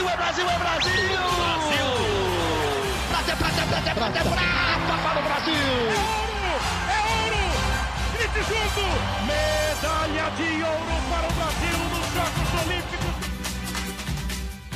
Brasil, é Brasil, é Brasil! Brasil! Prata, prata, prata, prata, prata para o Brasil! É ouro! É ouro! Grite junto! Medalha de ouro para o Brasil nos Jogos Olímpicos!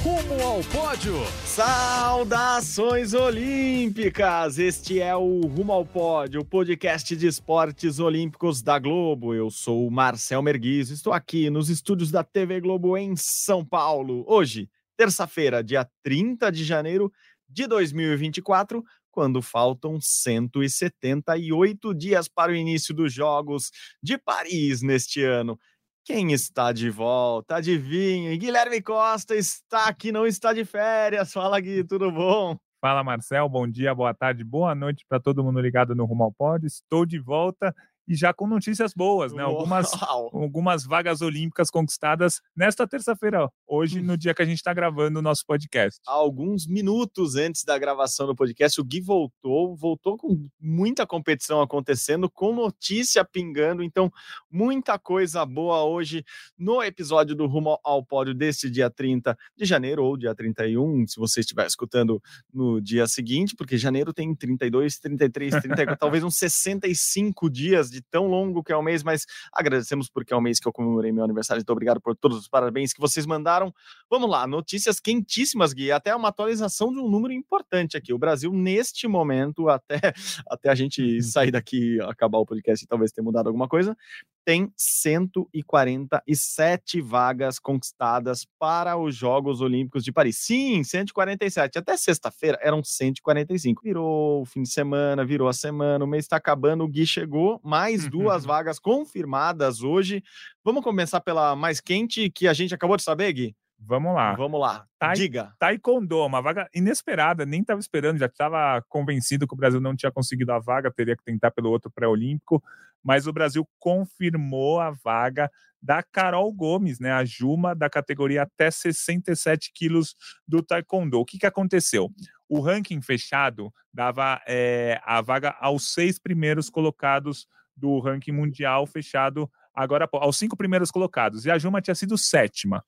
Rumo ao pódio! Saudações olímpicas! Este é o Rumo ao Pódio, o podcast de esportes olímpicos da Globo. Eu sou o Marcel Merguiz, estou aqui nos estúdios da TV Globo em São Paulo. Hoje, terça-feira, dia 30 de janeiro de 2024, quando faltam 178 dias para o início dos Jogos de Paris neste ano. Quem está de volta? Adivinhe, Guilherme Costa está aqui, não está de férias. Fala, Gui, tudo bom? Fala, Marcel. Bom dia, boa tarde, boa noite para todo mundo ligado no Rumo ao Pódio. Estou de volta e já com notícias boas, né? Algumas, algumas vagas olímpicas conquistadas nesta terça-feira, hoje, no dia que a gente está gravando o nosso podcast. Alguns minutos antes da gravação do podcast, o Gui voltou, voltou com muita competição acontecendo, com notícia pingando, então muita coisa boa hoje no episódio do Rumo ao Pódio desse dia 30 de janeiro ou dia 31, se você estiver escutando no dia seguinte, porque janeiro tem 32, 33, 34, talvez uns 65 dias de tão longo que é o mês, mas agradecemos porque é o mês que eu comemorei meu aniversário. Então, obrigado por todos os parabéns que vocês mandaram. Vamos lá, notícias quentíssimas, Gui. Até uma atualização de um número importante aqui. O Brasil, neste momento, até, até a gente sair daqui, acabar o podcast e talvez ter mudado alguma coisa, tem 147 vagas conquistadas para os Jogos Olímpicos de Paris. Sim, 147. Até sexta-feira eram 145. Virou o fim de semana, virou a semana, o mês está acabando, o Gui chegou, mais duas vagas confirmadas hoje. Vamos começar pela mais quente que a gente acabou de saber, Gui? Vamos lá. Vamos lá. Tai, Diga. Taekwondo, uma vaga inesperada, nem estava esperando, já estava convencido que o Brasil não tinha conseguido a vaga, teria que tentar pelo outro pré-olímpico, mas o Brasil confirmou a vaga da Carol Gomes, né, a Juma da categoria até 67 quilos do Taekwondo. O que, que aconteceu? O ranking fechado dava é, a vaga aos seis primeiros colocados do ranking mundial fechado agora aos cinco primeiros colocados, e a Juma tinha sido sétima.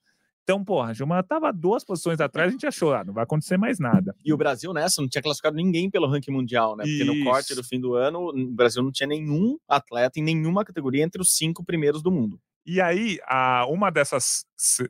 Então, porra, a Juma estava duas posições atrás, a gente achou, ah, não vai acontecer mais nada. E o Brasil nessa não tinha classificado ninguém pelo ranking mundial, né? Porque Isso. no corte do fim do ano, o Brasil não tinha nenhum atleta em nenhuma categoria entre os cinco primeiros do mundo. E aí, a, uma dessas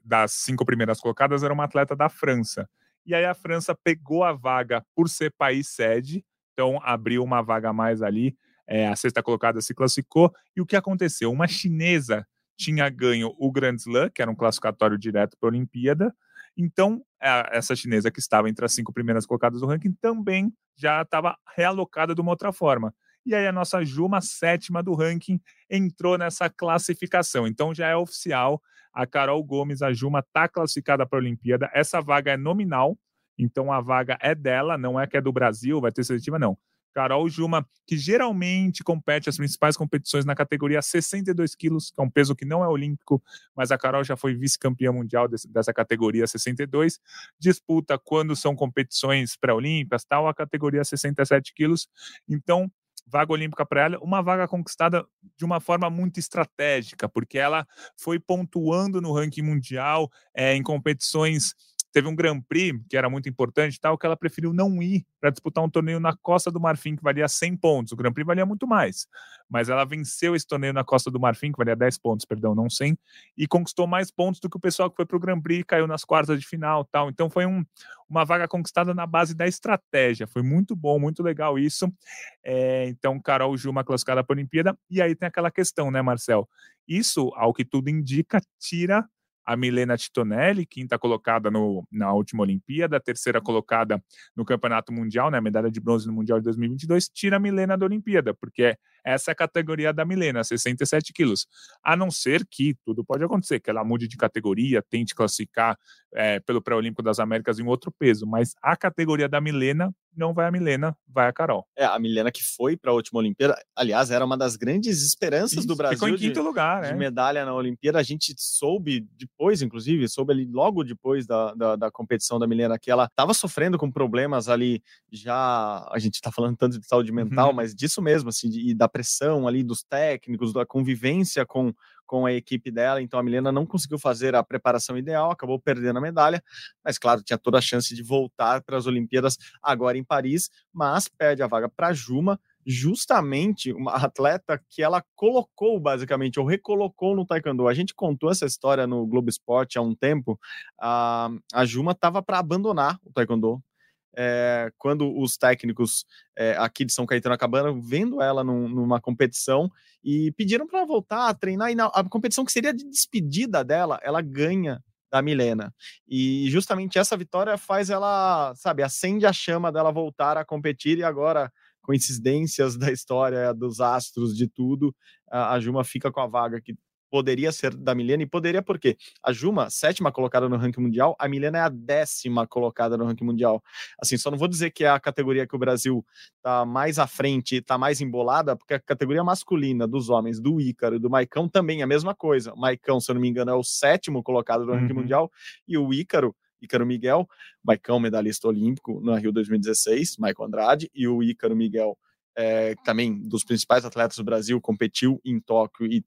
das cinco primeiras colocadas era uma atleta da França. E aí a França pegou a vaga por ser país sede, então abriu uma vaga a mais ali. É, a sexta colocada se classificou. E o que aconteceu? Uma chinesa tinha ganho o Grand Slam, que era um classificatório direto para a Olimpíada. Então, essa chinesa que estava entre as cinco primeiras colocadas do ranking também já estava realocada de uma outra forma. E aí a nossa Juma, sétima do ranking, entrou nessa classificação. Então já é oficial, a Carol Gomes, a Juma, está classificada para a Olimpíada. Essa vaga é nominal, então a vaga é dela, não é que é do Brasil, vai ter seletiva, não. Carol Juma, que geralmente compete as principais competições na categoria 62 quilos, que é um peso que não é olímpico, mas a Carol já foi vice-campeã mundial desse, dessa categoria 62. Disputa quando são competições pré-olímpicas, tal, a categoria 67 quilos. Então, vaga olímpica para ela, uma vaga conquistada de uma forma muito estratégica, porque ela foi pontuando no ranking mundial é, em competições teve um Grand Prix que era muito importante tal, que ela preferiu não ir para disputar um torneio na Costa do Marfim que valia 100 pontos. O Grand Prix valia muito mais, mas ela venceu esse torneio na Costa do Marfim, que valia 10 pontos, perdão, não 100, e conquistou mais pontos do que o pessoal que foi para o Grand Prix caiu nas quartas de final tal. Então foi um, uma vaga conquistada na base da estratégia. Foi muito bom, muito legal isso. É, então, Carol Juma classificada para a Olimpíada. E aí tem aquela questão, né, Marcel? Isso, ao que tudo indica, tira a Milena Titonelli, quinta colocada no, na última Olimpíada, terceira colocada no Campeonato Mundial, né, medalha de bronze no Mundial de 2022, tira a Milena da Olimpíada, porque essa é a categoria da Milena, 67 quilos. A não ser que, tudo pode acontecer, que ela mude de categoria, tente classificar é, pelo Pré-Olímpico das Américas em outro peso, mas a categoria da Milena não vai a Milena, vai a Carol. É, a Milena que foi para a última Olimpíada, aliás, era uma das grandes esperanças Isso, do Brasil. Ficou em quinto de, lugar, de né? medalha na Olimpíada. A gente soube depois, inclusive, soube ali logo depois da, da, da competição da Milena que ela estava sofrendo com problemas ali já. A gente está falando tanto de saúde mental, uhum. mas disso mesmo, assim, de, da pressão ali dos técnicos, da convivência com com a equipe dela, então a Milena não conseguiu fazer a preparação ideal, acabou perdendo a medalha, mas claro, tinha toda a chance de voltar para as Olimpíadas agora em Paris, mas perde a vaga para Juma, justamente uma atleta que ela colocou basicamente, ou recolocou no taekwondo. A gente contou essa história no Globo Esporte há um tempo. A, a Juma estava para abandonar o taekwondo. É, quando os técnicos é, aqui de São Caetano acabaram vendo ela num, numa competição e pediram para voltar a treinar, e na, a competição que seria de despedida dela, ela ganha da Milena. E justamente essa vitória faz ela, sabe, acende a chama dela voltar a competir e agora coincidências da história, dos astros, de tudo, a Juma fica com a vaga que poderia ser da Milena, e poderia porque a Juma, sétima colocada no ranking mundial, a Milena é a décima colocada no ranking mundial. Assim, só não vou dizer que é a categoria que o Brasil tá mais à frente, tá mais embolada, porque a categoria masculina dos homens, do Ícaro e do Maicão também é a mesma coisa. O Maicão, se eu não me engano, é o sétimo colocado no ranking uhum. mundial, e o Ícaro Ícaro Miguel, Maicão, medalhista olímpico no Rio 2016, Maicon Andrade, e o Ícaro Miguel, é, também dos principais atletas do Brasil, competiu em Tóquio e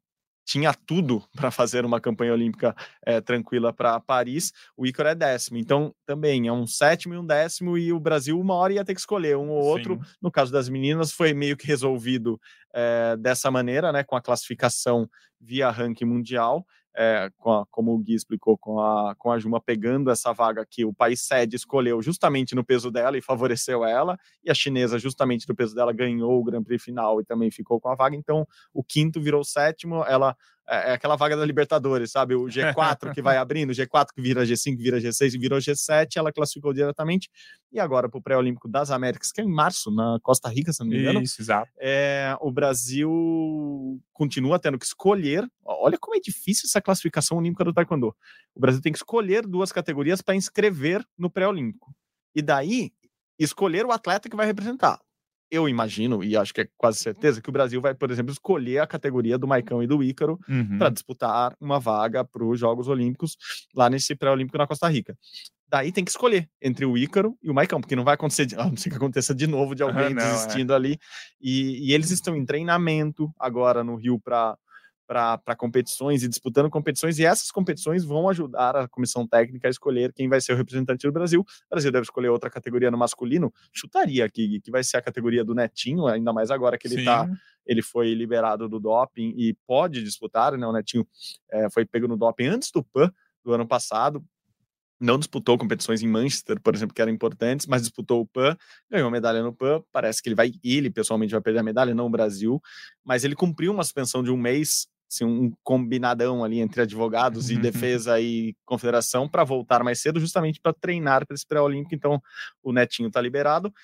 tinha tudo para fazer uma campanha olímpica é, tranquila para Paris. O Ícaro é décimo, então também é um sétimo e um décimo, e o Brasil uma hora ia ter que escolher um ou outro. Sim. No caso das meninas, foi meio que resolvido é, dessa maneira, né, com a classificação via ranking mundial é, a, como o Gui explicou, com a, com a Juma pegando essa vaga que o país sede escolheu justamente no peso dela e favoreceu ela, e a chinesa, justamente no peso dela, ganhou o Grand Prix final e também ficou com a vaga. Então, o quinto virou o sétimo, ela é, é aquela vaga da Libertadores, sabe? O G4 que vai abrindo, o G4 que vira G5, vira G6 e virou G7, ela classificou diretamente. E agora para o pré-olímpico das Américas, que é em março, na Costa Rica, se não me engano. Isso, exato. É, o Brasil continua tendo que escolher. Olha como é difícil essa classificação olímpica do Taekwondo. O Brasil tem que escolher duas categorias para inscrever no pré-olímpico. E daí, escolher o atleta que vai representar eu imagino, e acho que é quase certeza, que o Brasil vai, por exemplo, escolher a categoria do Maicão e do Ícaro uhum. para disputar uma vaga para os Jogos Olímpicos lá nesse pré-olímpico na Costa Rica. Daí tem que escolher entre o Ícaro e o Maicão, porque não vai acontecer, a não ser que aconteça de novo de alguém não, é. desistindo é. ali. E, e, eles estão em treinamento agora no Rio para para competições e disputando competições, e essas competições vão ajudar a comissão técnica a escolher quem vai ser o representante do Brasil. O Brasil deve escolher outra categoria no masculino, chutaria aqui, que vai ser a categoria do Netinho, ainda mais agora que ele Sim. tá. Ele foi liberado do doping e pode disputar, né? O Netinho é, foi pego no doping antes do PAN do ano passado, não disputou competições em Manchester, por exemplo, que eram importantes, mas disputou o PAN, ganhou medalha no PAN. Parece que ele vai, ele pessoalmente vai perder a medalha, não o Brasil, mas ele cumpriu uma suspensão de um mês assim, um combinadão ali entre advogados e defesa e confederação para voltar mais cedo, justamente para treinar para esse pré-olímpico. Então, o Netinho está liberado.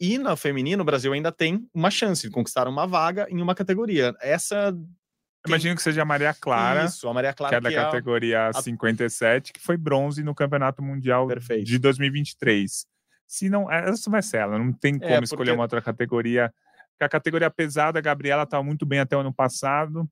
E na feminino, o Brasil ainda tem uma chance de conquistar uma vaga em uma categoria. Essa. Imagino que seja a Maria Clara, Isso, a Maria Clara que é da que é categoria a... 57, que foi bronze no Campeonato Mundial Perfeito. de 2023. Se não, essa vai ser ela, não tem é, como é, escolher uma outra categoria. Porque a categoria pesada, a Gabriela estava muito bem até o ano passado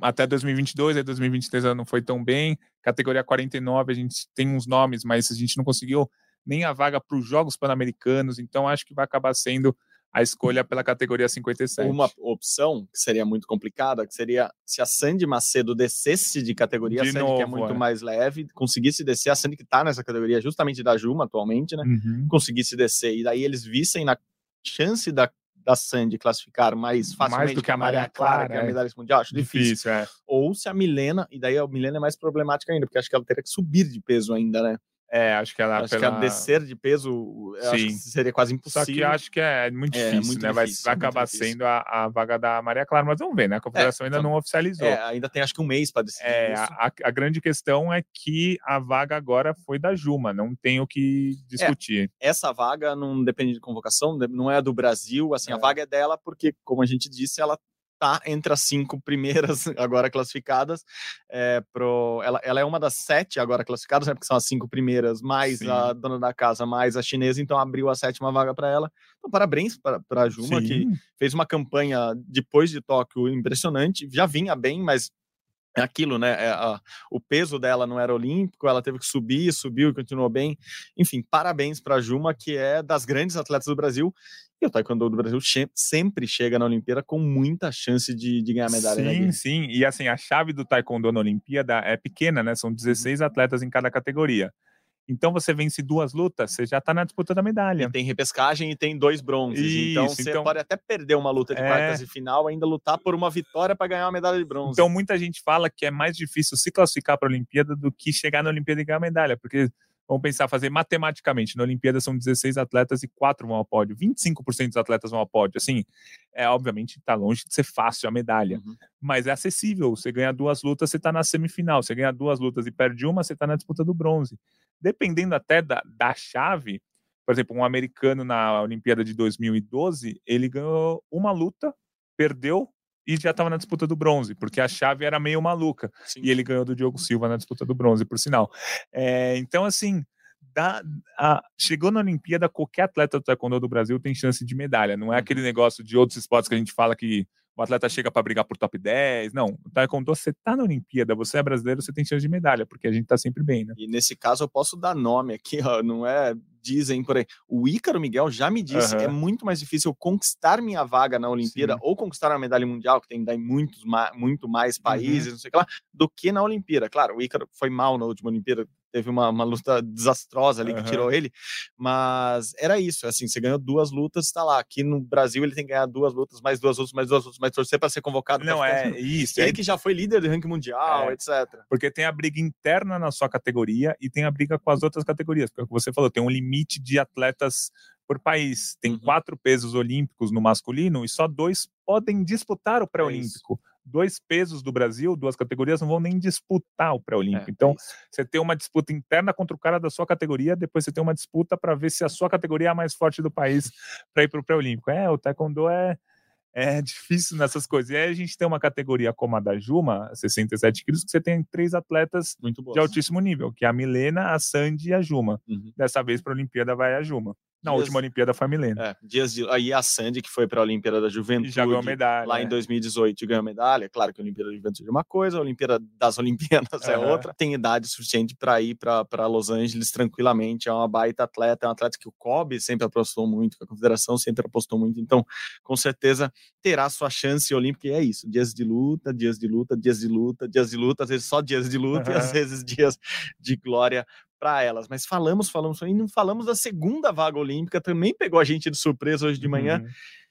até 2022, aí 2023 ela não foi tão bem. Categoria 49, a gente tem uns nomes, mas a gente não conseguiu nem a vaga para os Jogos Pan-Americanos, então acho que vai acabar sendo a escolha pela categoria 57. Uma opção que seria muito complicada, que seria se a Sandy Macedo descesse de categoria, de a Sandy novo, que é muito é. mais leve, conseguisse descer, a Sandy que está nessa categoria justamente da Juma atualmente, né? Uhum. Conseguisse descer, e daí eles vissem na chance da da Sandy classificar mais facilmente mais do que a Maria Clara, que é a medalha mundial, acho difícil. difícil é. Ou se a Milena, e daí a Milena é mais problemática ainda, porque acho que ela teria que subir de peso ainda, né? É, acho que ela. Acho pela... que a descer de peso seria quase impossível. Só que acho que é muito é, difícil, é, muito né? Vai, difícil, vai acabar sendo a, a, vaga da Maria Clara, mas vamos ver, né? A confederação é, ainda então, não oficializou. É, ainda tem acho que um mês para decidir. É, a, a, grande questão é que a vaga agora foi da Juma, não tem o que é, discutir. essa vaga não depende de convocação, não é do Brasil, assim, a é. vaga é dela porque, como a gente disse, ela está entre as cinco primeiras agora classificadas. É, pro, ela, ela é uma das sete agora classificadas, né, porque são as cinco primeiras, mais Sim. a dona da casa, mais a chinesa, então abriu a sétima vaga para ela. Então, parabéns para a Juma, Sim. que fez uma campanha depois de Tóquio impressionante, já vinha bem, mas é aquilo, né? É, a, o peso dela não era olímpico, ela teve que subir, subiu e continuou bem. Enfim, parabéns para a Juma, que é das grandes atletas do Brasil E o taekwondo do Brasil sempre chega na Olimpíada com muita chance de, de ganhar medalha. Sim, sim. E assim, a chave do taekwondo na Olimpíada é pequena, né? São 16 Uhum. atletas em cada categoria. Então você vence duas lutas, você já tá na disputa da medalha. E tem repescagem e tem dois bronzes. então Isso, você então- pode até perder uma luta de É. quartas e final, ainda lutar por uma vitória para ganhar uma medalha de bronze. Então muita gente fala que é mais difícil se classificar para a Olimpíada do que chegar na Olimpíada e ganhar medalha, porque vamos pensar, fazer matematicamente, na Olimpíada são 16 atletas e 4 vão ao pódio, 25% dos atletas vão ao pódio, assim, é obviamente está longe de ser fácil a medalha, Uhum. mas é acessível, você ganha duas lutas, você está na semifinal, você ganha duas lutas e perde uma, você está na disputa do bronze. Dependendo até da, da chave, por exemplo, um americano na Olimpíada de 2012, ele ganhou uma luta, perdeu e já estava na disputa do bronze, porque a chave era meio maluca. Sim. E ele ganhou do Diogo Silva na disputa do bronze, por sinal. É, então, assim, dá- a- chegou na Olimpíada, qualquer atleta do taekwondo do Brasil tem chance de medalha. Não é aquele negócio de outros esportes que a gente fala que o atleta chega para brigar por top 10. Não, o taekwondo, você tá na Olimpíada, você é brasileiro, você tem chance de medalha, porque a gente tá sempre bem, né? E nesse caso eu posso dar nome aqui, ó, não é dizem por aí. O Ícaro Miguel já me disse que é muito mais difícil conquistar minha vaga na Olimpíada Sim. ou conquistar a medalha mundial, que tem daí muitos muito mais Uhum. países, não sei o que lá, do que na Olimpíada. Claro, o Ícaro foi mal na última Olimpíada, teve uma, uma luta desastrosa ali que Aham. tirou ele, mas era isso, assim, você ganhou duas lutas, tá lá. Aqui no Brasil ele tem que ganhar duas lutas, mais duas lutas, mais duas lutas, mais torcer para ser convocado. Não, ficar- é isso. Ele é que já foi líder do ranking mundial, É. etc. Porque tem a briga interna na sua categoria e tem a briga com as outras categorias. Porque é que você falou, tem um limite de atletas por país. Tem Uhum. quatro pesos olímpicos no masculino e só dois podem disputar o pré-olímpico. dois pesos do Brasil, duas categorias, não vão nem disputar o pré-olímpico. É, então, é você tem uma disputa interna contra o cara da sua categoria, depois você tem uma disputa para ver se a sua categoria é a mais forte do país para ir para o pré-olímpico. É, o taekwondo é é difícil nessas coisas. E aí a gente tem uma categoria como a da Juma, 67 quilos, que você tem três atletas de altíssimo nível, que é a Milena, a Sandy e a Juma. Uhum. Dessa vez para a Olimpíada vai a Juma. Na Dias- última Olimpíada foi a Milena. É, dias de. Aí a Sandy, que foi para a Olimpíada da E Juventude. já ganhou medalha. Lá em né? 2018 ganhou medalha. Claro que a Olimpíada da Juventude é uma coisa, a Olimpíada das Olimpíadas é Aham. outra. Tem idade suficiente para ir para Los Angeles tranquilamente. É uma baita atleta, é um atleta que o COB sempre apostou muito, que a Confederação sempre apostou muito. Então, com certeza, terá sua chance olímpica. E é isso: dias de luta, dias de luta, dias de luta, dias de luta, às vezes só dias de luta e às vezes dias de glória para elas. Mas falamos, falamos, e não falamos da segunda vaga olímpica, também pegou a gente de surpresa hoje de manhã Uhum.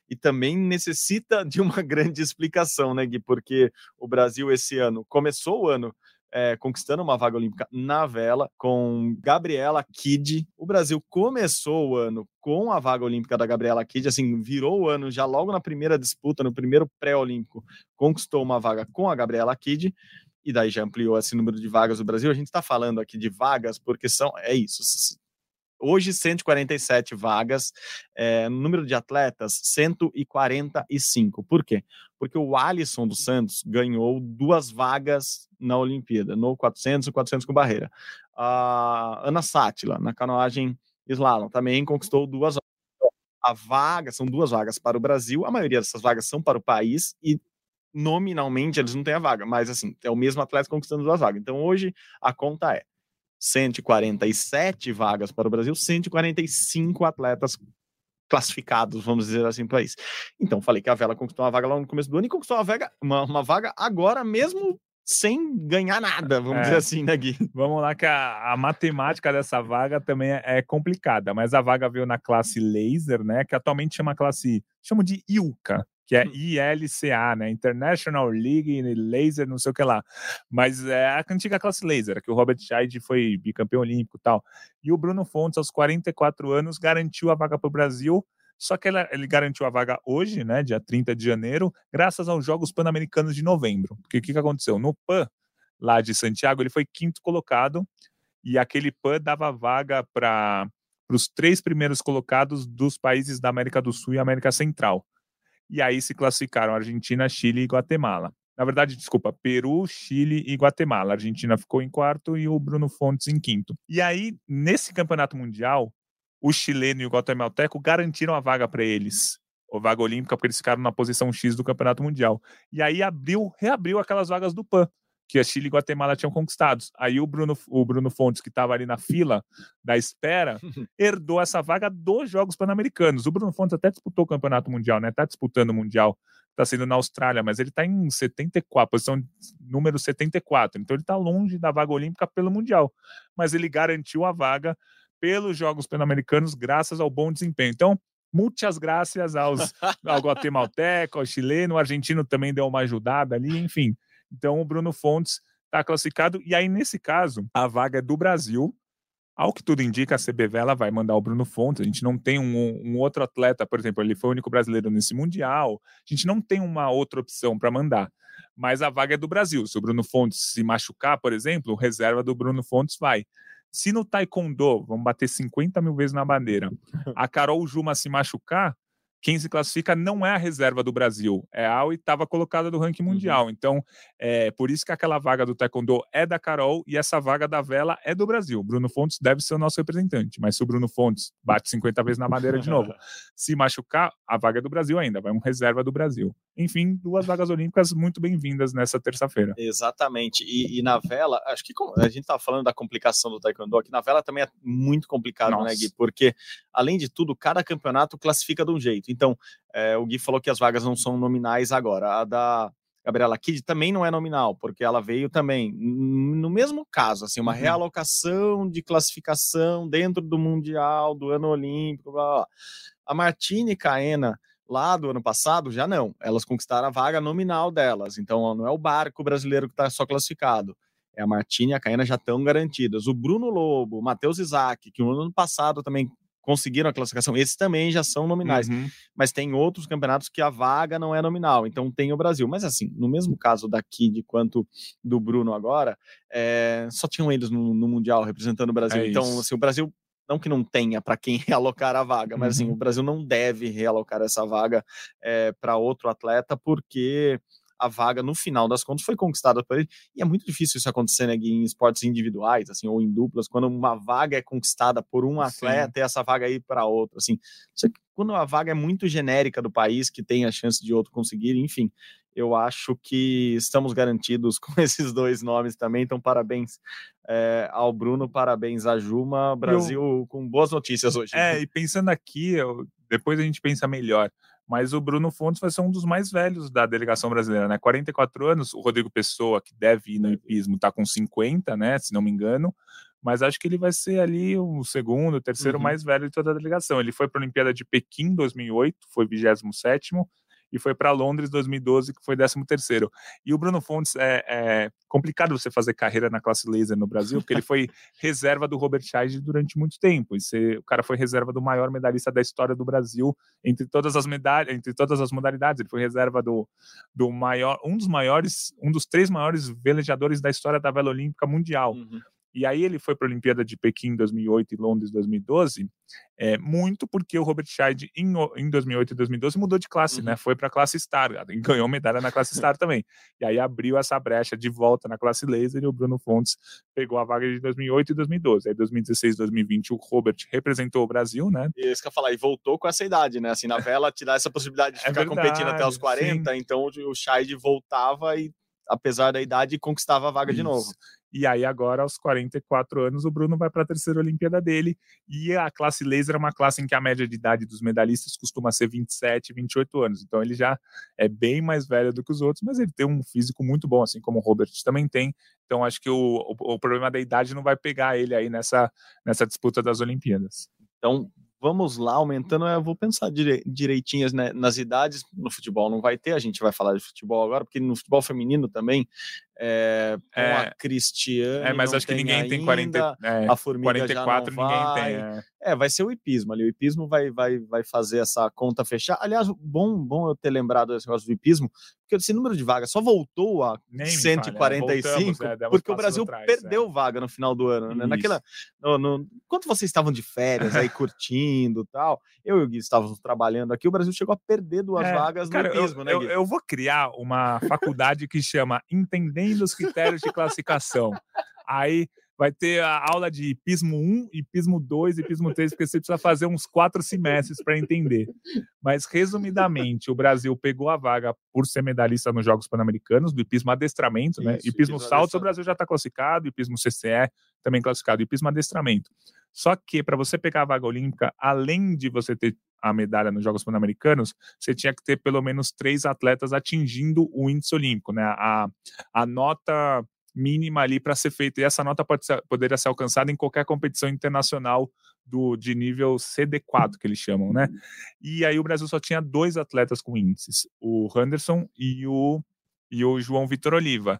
e também necessita de uma grande explicação, né, Gui? Porque o Brasil esse ano começou o ano é, conquistando uma vaga olímpica na vela com Gabriela Kidd. O Brasil começou o ano com a vaga olímpica da Gabriela Kidd, assim, virou o ano já logo na primeira disputa, no primeiro pré-olímpico, conquistou uma vaga com a Gabriela Kidd. E daí já ampliou esse número de vagas do Brasil. A gente está falando aqui de vagas porque são, é isso. Hoje, 147 vagas, é, número de atletas, 145. Por quê? Porque o Alisson dos Santos ganhou duas vagas na Olimpíada, no 400 e 400 com barreira. A Ana Sátila, na canoagem slalom, também conquistou duas vagas. A vaga, são duas vagas para o Brasil, a maioria dessas vagas são para o país e nominalmente eles não têm a vaga, mas assim, é o mesmo atleta conquistando duas vagas. Então hoje a conta é 147 vagas para o Brasil, 145 atletas classificados, vamos dizer assim, para isso. Então, falei que a Vela conquistou uma vaga lá no começo do ano e conquistou uma vaga, uma, uma vaga agora mesmo sem ganhar nada, vamos É. dizer assim, né, Gui? Vamos lá, que a, a matemática dessa vaga também é, é complicada, mas a vaga veio na classe laser, né? Que atualmente chama classe, chamo de ILCA, que é Hum. ILCA, né? International League Laser, não sei o que lá. Mas é a antiga classe laser, que o Robert Scheid foi bicampeão olímpico e tal. E o Bruno Fontes, aos 44 anos, garantiu a vaga para o Brasil. Só que ele garantiu a vaga hoje, né, dia 30 de janeiro, graças aos Jogos Pan-Americanos de novembro. Porque o que, que aconteceu? No PAN, lá de Santiago, ele foi quinto colocado e aquele PAN dava vaga para os três primeiros colocados dos países da América do Sul e América Central. E aí se classificaram Argentina, Chile e Guatemala. Na verdade, desculpa, Peru, Chile e Guatemala. A Argentina ficou em quarto e o Bruno Fontes em quinto. E aí, nesse campeonato mundial, o chileno e o guatemalteco garantiram a vaga para eles. A vaga olímpica, porque eles ficaram na posição X do campeonato mundial. E aí abriu, reabriu aquelas vagas do PAN que a Chile e Guatemala tinham conquistado. Aí o Bruno, o Bruno Fontes, que estava ali na fila da espera, herdou essa vaga dos Jogos Pan-Americanos. O Bruno Fontes até disputou o Campeonato Mundial, né? Está disputando o Mundial, está sendo na Austrália, mas ele está em 74, posição número 74. Então ele está longe da vaga olímpica pelo Mundial. Mas ele garantiu a vaga pelos Jogos Pan-Americanos graças ao bom desempenho. Então, muitas graças aos, ao guatemalteco, ao chileno, o argentino também deu uma ajudada ali, enfim. Então, o Bruno Fontes está classificado. E aí, nesse caso, a vaga é do Brasil. Ao que tudo indica, a CBV ela vai mandar o Bruno Fontes. A gente não tem um, um outro atleta, por exemplo, ele foi o único brasileiro nesse Mundial. A gente não tem uma outra opção para mandar. Mas a vaga é do Brasil. Se o Bruno Fontes se machucar, por exemplo, reserva do Bruno Fontes vai. Se no Taekwondo, vamos bater 50 mil vezes na bandeira, a Carol Juma se machucar, quem se classifica não é a reserva do Brasil, é a oitava colocada do ranking Uhum. mundial. Então, é por isso que aquela vaga do Taekwondo é da Carol e essa vaga da vela é do Brasil. Bruno Fontes deve ser o nosso representante, mas se o Bruno Fontes bate 50 vezes na madeira de novo, se machucar, a vaga é do Brasil ainda, vai um reserva do Brasil. Enfim, duas vagas olímpicas muito bem-vindas nessa terça-feira. Exatamente. E, e na vela, acho que a gente estava falando da complicação do Taekwondo, aqui na vela também é muito complicado, né, Nossa. Gui? Porque, além de tudo, cada campeonato classifica de um jeito. Então, é, o Gui falou que as vagas não são nominais agora. A da Gabriela Kidd também não é nominal, porque ela veio também no mesmo caso, assim, uma Uhum. realocação de classificação dentro do Mundial, do ano olímpico, blá, blá. A Martine Caena lá do ano passado, já não. Elas conquistaram a vaga nominal delas. Então, não é o barco brasileiro que está só classificado. É a Martini e a Caena já estão garantidas. O Bruno Lobo, o Matheus Isaac, que no ano passado também conseguiram a classificação, esses também já são nominais. Uhum. Mas tem outros campeonatos que a vaga não é nominal. Então, tem o Brasil. Mas, assim, no mesmo caso da Kid quanto do Bruno agora, é, só tinham eles no, no Mundial representando o Brasil. É então, assim, o Brasil não que não tenha para quem realocar a vaga, mas assim, Uhum. o Brasil não deve realocar essa vaga para outro atleta, porque a vaga, no final das contas, foi conquistada por ele. E é muito difícil isso acontecer né, em esportes individuais, assim, ou em duplas, quando uma vaga é conquistada por um Sim. atleta e essa vaga ir para outro. Assim, Só que quando a vaga é muito genérica do país, que tem a chance de outro conseguir, enfim, eu acho que estamos garantidos com esses dois nomes também. Então, parabéns é, ao Bruno, parabéns à Juma. Brasil com boas notícias hoje. É, e pensando aqui, eu- depois a gente pensa melhor. Mas o Bruno Fontes vai ser um dos mais velhos da delegação brasileira, né? 44 anos. O Rodrigo Pessoa, que deve ir no hipismo, tá com 50, né? Se não me engano. Mas acho que ele vai ser ali o segundo, o terceiro Uhum. mais velho de toda a delegação. Ele foi para a Olimpíada de Pequim em 2008, foi 27 e foi para Londres 2012, que foi 13º. E o Bruno Fontes é, é complicado você fazer carreira na classe laser no Brasil, porque ele foi reserva do Robert Scheid durante muito tempo. E você- o cara foi reserva do maior medalhista da história do Brasil entre todas as medalhas, entre todas as modalidades. Ele foi reserva do, do maior, um dos maiores, um dos três maiores velejadores da história da vela olímpica mundial. Uhum. E aí ele foi para a Olimpíada de Pequim em 2008 e Londres em 2012, é, muito porque o Robert Scheid em, em 2008 e 2012 mudou de classe, Uhum. né? Foi para a classe Star e ganhou medalha na classe Star também. E aí abriu essa brecha de volta na classe Laser e o Bruno Fontes pegou a vaga de 2008 e 2012. Aí 2016 2020 o Robert representou o Brasil, né? Isso que eu falar, e voltou com essa idade, né? Assim, na vela te dá essa possibilidade de É ficar competindo até os verdade, 40, então o Scheid voltava e, apesar da idade, conquistava a vaga de Isso. novo. E aí, agora, aos 44 anos, o Bruno vai para a terceira Olimpíada dele. E a classe laser é uma classe em que a média de idade dos medalhistas costuma ser 27, 28 anos. Então, ele já é bem mais velho do que os outros, mas ele tem um físico muito bom, assim como o Robert também tem. Então, acho que o, o, o problema da idade não vai pegar ele aí nessa, nessa disputa das Olimpíadas. Então, vamos lá, aumentando. Eu vou pensar dire- direitinhas né, nas idades. No futebol não vai ter, a gente vai falar de futebol agora, porque no futebol feminino também, é, com É. a Cristiane. É, mas acho que tem ninguém tem ainda, 40, é, A Formiga 44, já ninguém vai. tem. É. É, vai ser o hipismo ali. O hipismo vai, vai, vai fazer essa conta fechar. Aliás, bom, bom eu ter lembrado desse negócio do hipismo, porque esse número de vagas só voltou a Nem me fale, é, 145, voltamos, é, porque o Brasil atrás, perdeu vaga no final do ano. Né? Naquela, no, no- enquanto vocês estavam de férias aí curtindo e tal, eu e o Gui estávamos trabalhando aqui, o Brasil chegou a perder duas vagas no Cara, eu, hipismo, né, eu, Gui? eu vou criar uma faculdade que chama Entendendo os Critérios de Classificação. Aí vai ter a aula de hipismo 1, hipismo 2, hipismo 3, porque você precisa fazer uns quatro semestres para entender. Mas, resumidamente, o Brasil pegou a vaga por ser medalhista nos Jogos Pan-Americanos, do hipismo adestramento, né? Isso, Hipismo hipismo salto, o. Brasil já está classificado, hipismo CCE também classificado, hipismo adestramento. Só que, para você pegar a vaga olímpica, além de você ter a medalha nos Jogos Pan-Americanos, você tinha que ter pelo menos três atletas atingindo o índice olímpico, né? A, a nota mínima ali para ser feita. E essa nota pode ser, poderia ser alcançada em qualquer competição internacional do, de nível CD4, que eles chamam, né? E aí o Brasil só tinha dois atletas com índices, o Henderson e o, e o João Vitor Oliva.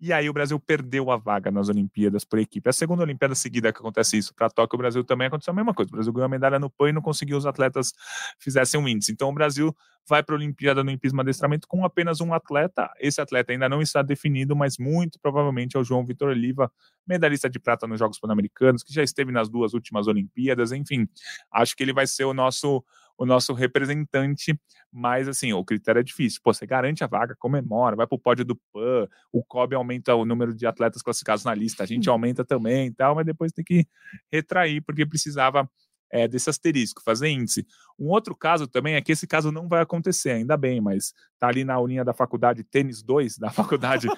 E aí o Brasil perdeu a vaga nas Olimpíadas por equipe. A segunda Olimpíada seguida que acontece isso. Para Tóquio, o Brasil também aconteceu a mesma coisa. O Brasil ganhou a medalha no PAN e não conseguiu os atletas fizessem um índice. Então o Brasil vai para a Olimpíada no hipismo adestramento com apenas um atleta. Esse atleta ainda não está definido, mas muito provavelmente é o João Vitor Oliva, medalhista de prata nos Jogos Pan-Americanos, que já esteve nas duas últimas Olimpíadas. Enfim, acho que ele vai ser o nosso o nosso representante, mas assim, o critério é difícil. Pô, você garante a vaga, comemora, vai pro pódio do PAN, o COB aumenta o número de atletas classificados na lista, a gente aumenta também e tal, mas depois tem que retrair, porque precisava é, desse asterisco, fazer índice. Um outro caso também é que esse caso não vai acontecer, ainda bem, mas tá ali na aulinha da faculdade Tênis 2, da faculdade,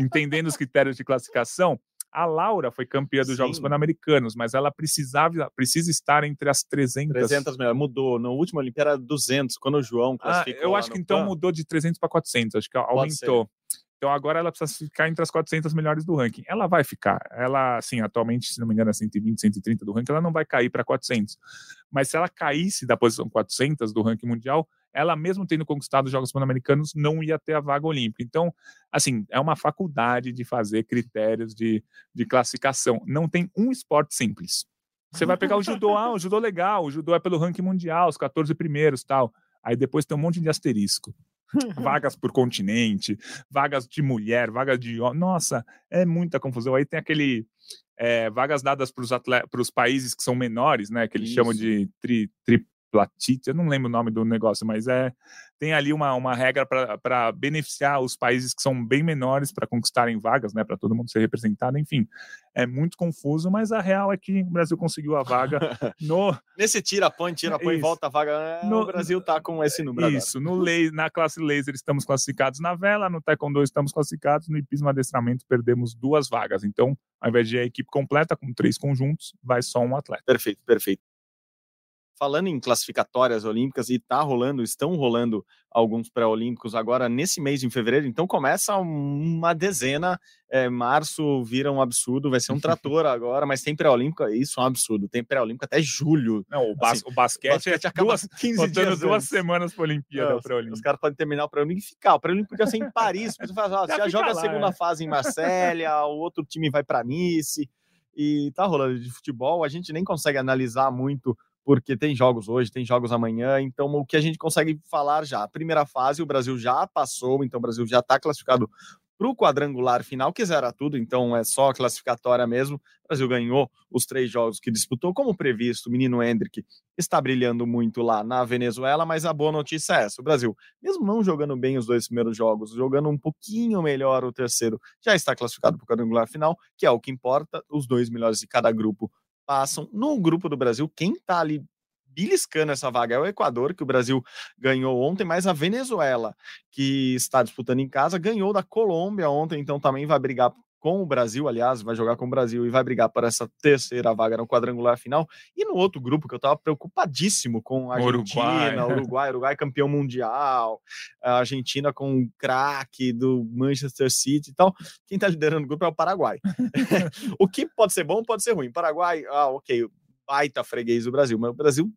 entendendo os critérios de classificação. A Laura foi campeã dos Jogos Sim. Pan-Americanos, mas ela precisava, precisa estar entre as 300. 300 melhor, mudou. No último Olimpíada era 200, quando o João Ah, classificou. eu lá acho que então PAN. mudou de 300 para 400, acho que aumentou. Então agora ela precisa ficar entre as 400 melhores do ranking. Ela vai ficar. Ela, assim, atualmente, se não me engano, é 120, 130 do ranking, ela não vai cair para 400. Mas se ela caísse da posição 400 do ranking mundial, ela mesmo tendo conquistado os Jogos Pan-Americanos, não ia ter a vaga olímpica. Então, assim, é uma faculdade de fazer critérios de, de classificação. Não tem um esporte simples. Você vai pegar o judô, ah, o judô legal, o judô é pelo ranking mundial, os 14 primeiros tal. Aí depois tem um monte de asterisco. vagas por continente, vagas de mulher, vagas de homem. Nossa, é muita confusão. Aí tem aquele. é, vagas dadas para os países que são menores, né? Que eles chamam Isso. de tri, triplatite, eu não lembro o nome do negócio, mas é tem ali uma, uma regra para beneficiar os países que são bem menores para conquistarem vagas, né? Para todo mundo ser representado. Enfim, é muito confuso, mas a real é que o Brasil conseguiu a vaga no Nesse tira põe, tira põe, Isso. volta a vaga. é, No- o Brasil tá com esse número agora. Isso, no lei, na classe laser estamos classificados na vela, no taekwondo estamos classificados, no hipismo adestramento perdemos duas vagas. Então, ao invés de a equipe completa com três conjuntos, vai só um atleta. Perfeito, perfeito. Falando em classificatórias olímpicas, e tá rolando, estão rolando alguns pré-olímpicos agora nesse mês em fevereiro, então começa uma dezena, é, março vira um absurdo, vai ser um trator agora, mas tem pré-olímpico, isso é um absurdo, tem pré-olímpico até julho. Não, o, bas Assim, o basquete, basquete é acaba duas, 15 faltando dias duas antes. semanas para a Olimpíada Não, os, caras podem terminar o pré-olímco e ficar. O pré-olímco podia ser em Paris, você fala, ó, Já você já fica joga a lá, segunda é. fase em Marsella, o outro time vai para Nice e tá rolando de futebol. A gente nem consegue analisar muito porque tem jogos hoje, tem jogos amanhã, então o que a gente consegue falar já, a primeira fase o Brasil já passou, então o Brasil já está classificado para o quadrangular final, que zera tudo, então é só classificatória mesmo. O Brasil ganhou os três jogos que disputou, como previsto. O menino Hendrick está brilhando muito lá na Venezuela, mas a boa notícia é essa: o Brasil, mesmo não jogando bem os dois primeiros jogos, jogando um pouquinho melhor o terceiro, já está classificado para o quadrangular final, que é o que importa. Os dois melhores de cada grupo passam. No grupo do Brasil, quem está ali beliscando essa vaga é o Equador, que o Brasil ganhou ontem, mas a Venezuela, que está disputando em casa, ganhou da Colômbia ontem, então também vai brigar com o Brasil, aliás, vai jogar com o Brasil e vai brigar por essa terceira vaga no quadrangular final. E no outro grupo que eu estava preocupadíssimo com a Argentina, Uruguai. Uruguai, Uruguai campeão mundial, a Argentina com o craque do Manchester City e tal. Quem está liderando o grupo é o Paraguai. o que pode ser bom, pode ser ruim. Paraguai, ah, ok, baita freguês do Brasil, mas o Brasil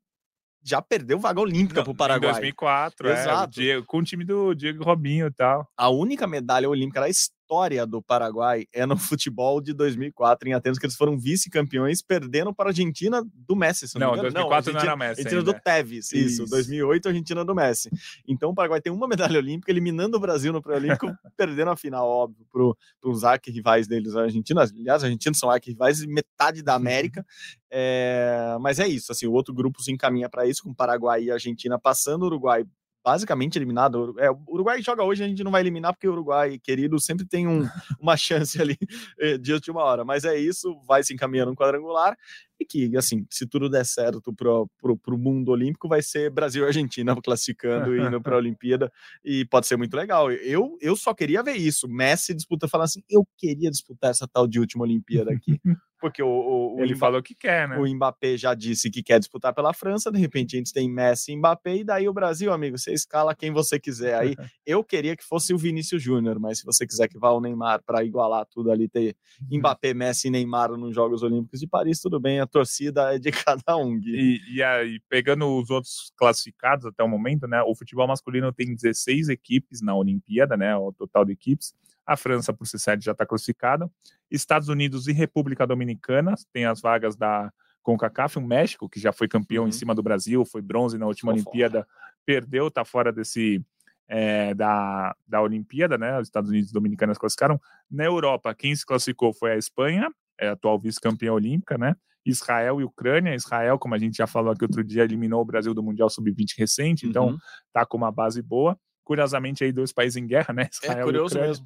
já perdeu vaga olímpica para o Em Paraguai. 2004, é, o Exato. Diego- com o time do Diego Robinho e tal. A única medalha olímpica da história do Paraguai é no futebol de 2004 em Atenas, que eles foram vice-campeões, perdendo para a Argentina do Messi. se Não, engano. 2004 não, Argentina- era Messi Argentina do ainda. Tevez, isso, Isso. 2008, Argentina do Messi. Então o Paraguai tem uma medalha olímpica, eliminando o Brasil no pré-olímpico, perdendo a final, óbvio, para os arquirrivais deles, a Argentina. Aliás, os argentinos são arquirrivais de metade da América. É, mas é isso, assim, o outro grupo se encaminha para isso, com Paraguai e Argentina passando, Uruguai basicamente eliminado. É, o Uruguai joga hoje, a gente não vai eliminar, porque o Uruguai, querido, sempre tem um, uma chance ali eh, de última hora. Mas é isso, vai se encaminhando um quadrangular. E que, assim, se tudo der certo pro, pro, pro mundo olímpico, vai ser Brasil e Argentina classificando e indo para a Olimpíada. E pode ser muito legal. Eu, eu só queria ver isso. Messi disputa, falando assim: eu queria disputar essa tal de última Olimpíada aqui. Porque o, o, o Ele falou que quer, né? o Mbappé já disse que quer disputar pela França, de repente a gente tem Messi e Mbappé, e daí o Brasil, amigo, você escala quem você quiser. Aí eu queria que fosse o Vinícius Júnior, mas se você quiser que vá o Neymar para igualar tudo ali, ter Mbappé, Messi e Neymar nos Jogos Olímpicos de Paris, tudo bem, a torcida é de cada um. Gui. E, e aí, pegando os outros classificados até o momento, né? O futebol masculino tem 16 equipes na Olimpíada, né? O total de equipes. A França, por ser sede, já está classificada. Estados Unidos e República Dominicana tem as vagas da CONCACAF. O México, que já foi campeão Uhum. em cima do Brasil, foi bronze na última Ficou Olimpíada, perdeu, está fora desse. é, da, da Olimpíada, né? Os Estados Unidos e Dominicana se classificaram. Na Europa, quem se classificou foi a Espanha, é a atual vice-campeã olímpica, né? Israel e Ucrânia. Israel, como a gente já falou aqui outro dia, eliminou o Brasil do Mundial Sub-20 recente, então Uhum. tá com uma base boa. Curiosamente, aí dois países em guerra, né? é Israel e curioso Ucrânia mesmo.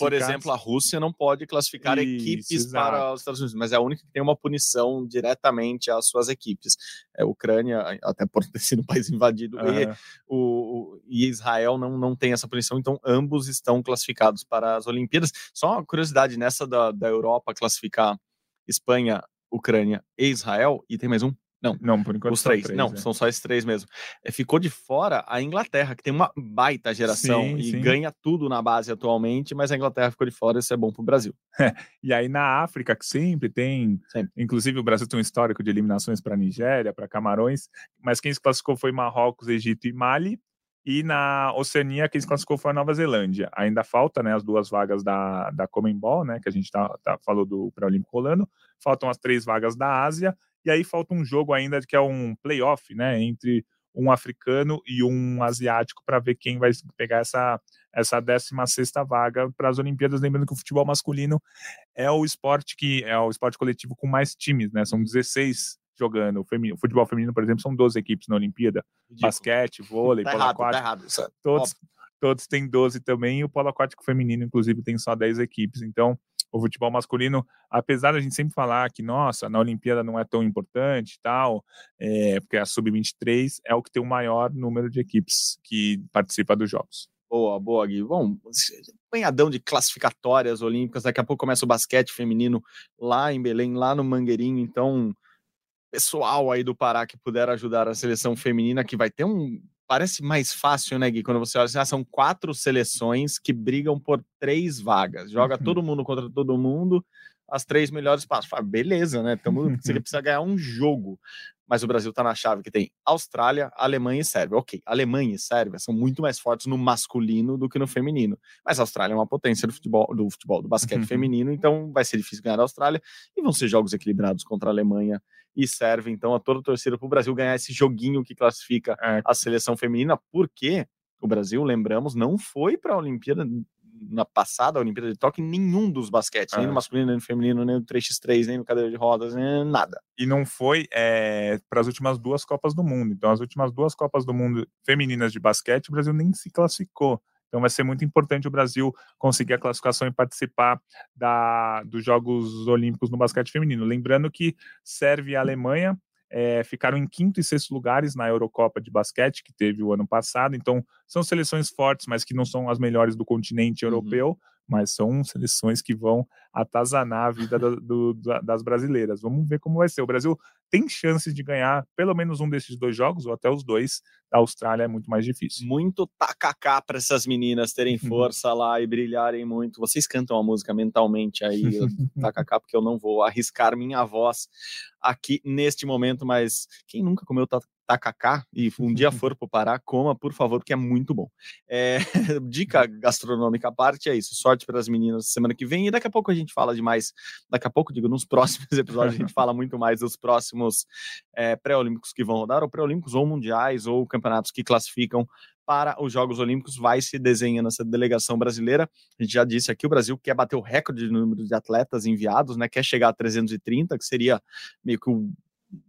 Por exemplo, a Rússia não pode classificar Isso, equipes exato. para os Estados Unidos, mas é a única que tem uma punição diretamente às suas equipes. É, a Ucrânia, até por ter sido um país invadido, e Aham. o, o- e Israel não, não tem essa punição, então ambos estão classificados para as Olimpíadas. Só uma curiosidade, nessa da, da Europa classificar Espanha, Ucrânia e Israel, e tem mais um? Não, Não, por enquanto os são três. Não, né? são só esses três mesmo. É, ficou de fora a Inglaterra, que tem uma baita geração Sim, e sim. ganha tudo na base atualmente, mas a Inglaterra ficou de fora, isso é bom para o Brasil. E aí na África, que sempre tem, Sempre. inclusive o Brasil tem um histórico de eliminações para Nigéria, para Camarões, mas quem se classificou foi Marrocos, Egito e Mali. E na Oceania, quem se classificou foi a Nova Zelândia. Ainda falta né, as duas vagas da, da Comembol, né, que a gente tá, tá- falou do pré-olímpico rolando. Faltam as três vagas da Ásia. E aí falta um jogo ainda que é um playoff, né, entre um africano e um asiático para ver quem vai pegar essa essa 16 vaga para as Olimpíadas, lembrando que o futebol masculino é o esporte que é o esporte coletivo com mais times, né? São 16 jogando. O, femi- o futebol feminino, por exemplo, são 12 equipes na Olimpíada. Basquete, vôlei, tá polo errado, tá aquático, errado. Isso é todos, todos têm 12 também, e o polo aquático feminino, inclusive, tem só 10 equipes. Então, o futebol masculino, apesar da gente sempre falar que, nossa, na Olimpíada não é tão importante e tal, é, porque a Sub-23 é o que tem o maior número de equipes que participa dos jogos. Boa, boa, Gui. Bom, apanhadão de classificatórias olímpicas. Daqui a pouco começa o basquete feminino lá em Belém, lá no Mangueirinho. Então, pessoal aí do Pará que puder ajudar a seleção feminina, que vai ter um. Parece mais fácil, né, Gui? Quando você olha assim, ah, são quatro seleções que brigam por três vagas. Joga Uhum. todo mundo contra todo mundo, as três melhores passam. Fala, Beleza, né? Tamo, você precisa ganhar um jogo. Mas o Brasil tá na chave que tem Austrália, Alemanha e Sérvia. Ok, Alemanha e Sérvia são muito mais fortes no masculino do que no feminino. Mas a Austrália é uma potência do futebol, do futebol, do basquete Uhum. feminino, então vai ser difícil ganhar a Austrália. E vão ser jogos equilibrados contra a Alemanha e Sérvia. Então, a toda torcida para o Brasil ganhar esse joguinho que classifica É, a seleção feminina, porque o Brasil, lembramos, não foi para a Olimpíada na passada, a Olimpíada de Tóquio, em nenhum dos basquetes, nem É. no masculino, nem no feminino, nem no 3x3, nem no cadeira de rodas, nem nada. e não foi para as últimas duas Copas do Mundo. Então, as últimas duas Copas do Mundo femininas de basquete, o Brasil nem se classificou. Então, vai ser muito importante o Brasil conseguir a classificação e participar da, dos Jogos Olímpicos no basquete feminino. Lembrando que Sérvia e Alemanha eh, ficaram em quinto e sexto lugares na Eurocopa de basquete, que teve o ano passado. Então, são seleções fortes, mas que não são as melhores do continente Uhum. Mas são seleções que vão atazanar a vida da- do- da- das brasileiras. Vamos ver como vai ser. O Brasil tem chances de ganhar pelo menos um desses dois jogos, ou até os dois. Da Austrália é muito mais difícil. Muito tacacá para essas meninas terem força lá e brilharem muito. Vocês cantam a música mentalmente aí, tacacá, porque eu não vou arriscar minha voz aqui neste momento, mas quem nunca comeu tacacá e um dia for para o Pará, coma, por favor, porque é muito bom. É, dica gastronômica à parte é isso. Sorte para as meninas semana que vem e daqui a pouco a gente fala de mais. Daqui a pouco, digo, nos próximos episódios a gente fala muito mais dos próximos é, pré-olímpicos que vão rodar, ou pré-olímpicos ou mundiais ou campeonatos que classificam para os Jogos Olímpicos, vai se desenhando essa delegação brasileira. A gente já disse aqui, o Brasil quer bater o recorde de número de atletas enviados, né? Quer chegar a 330, que seria meio que o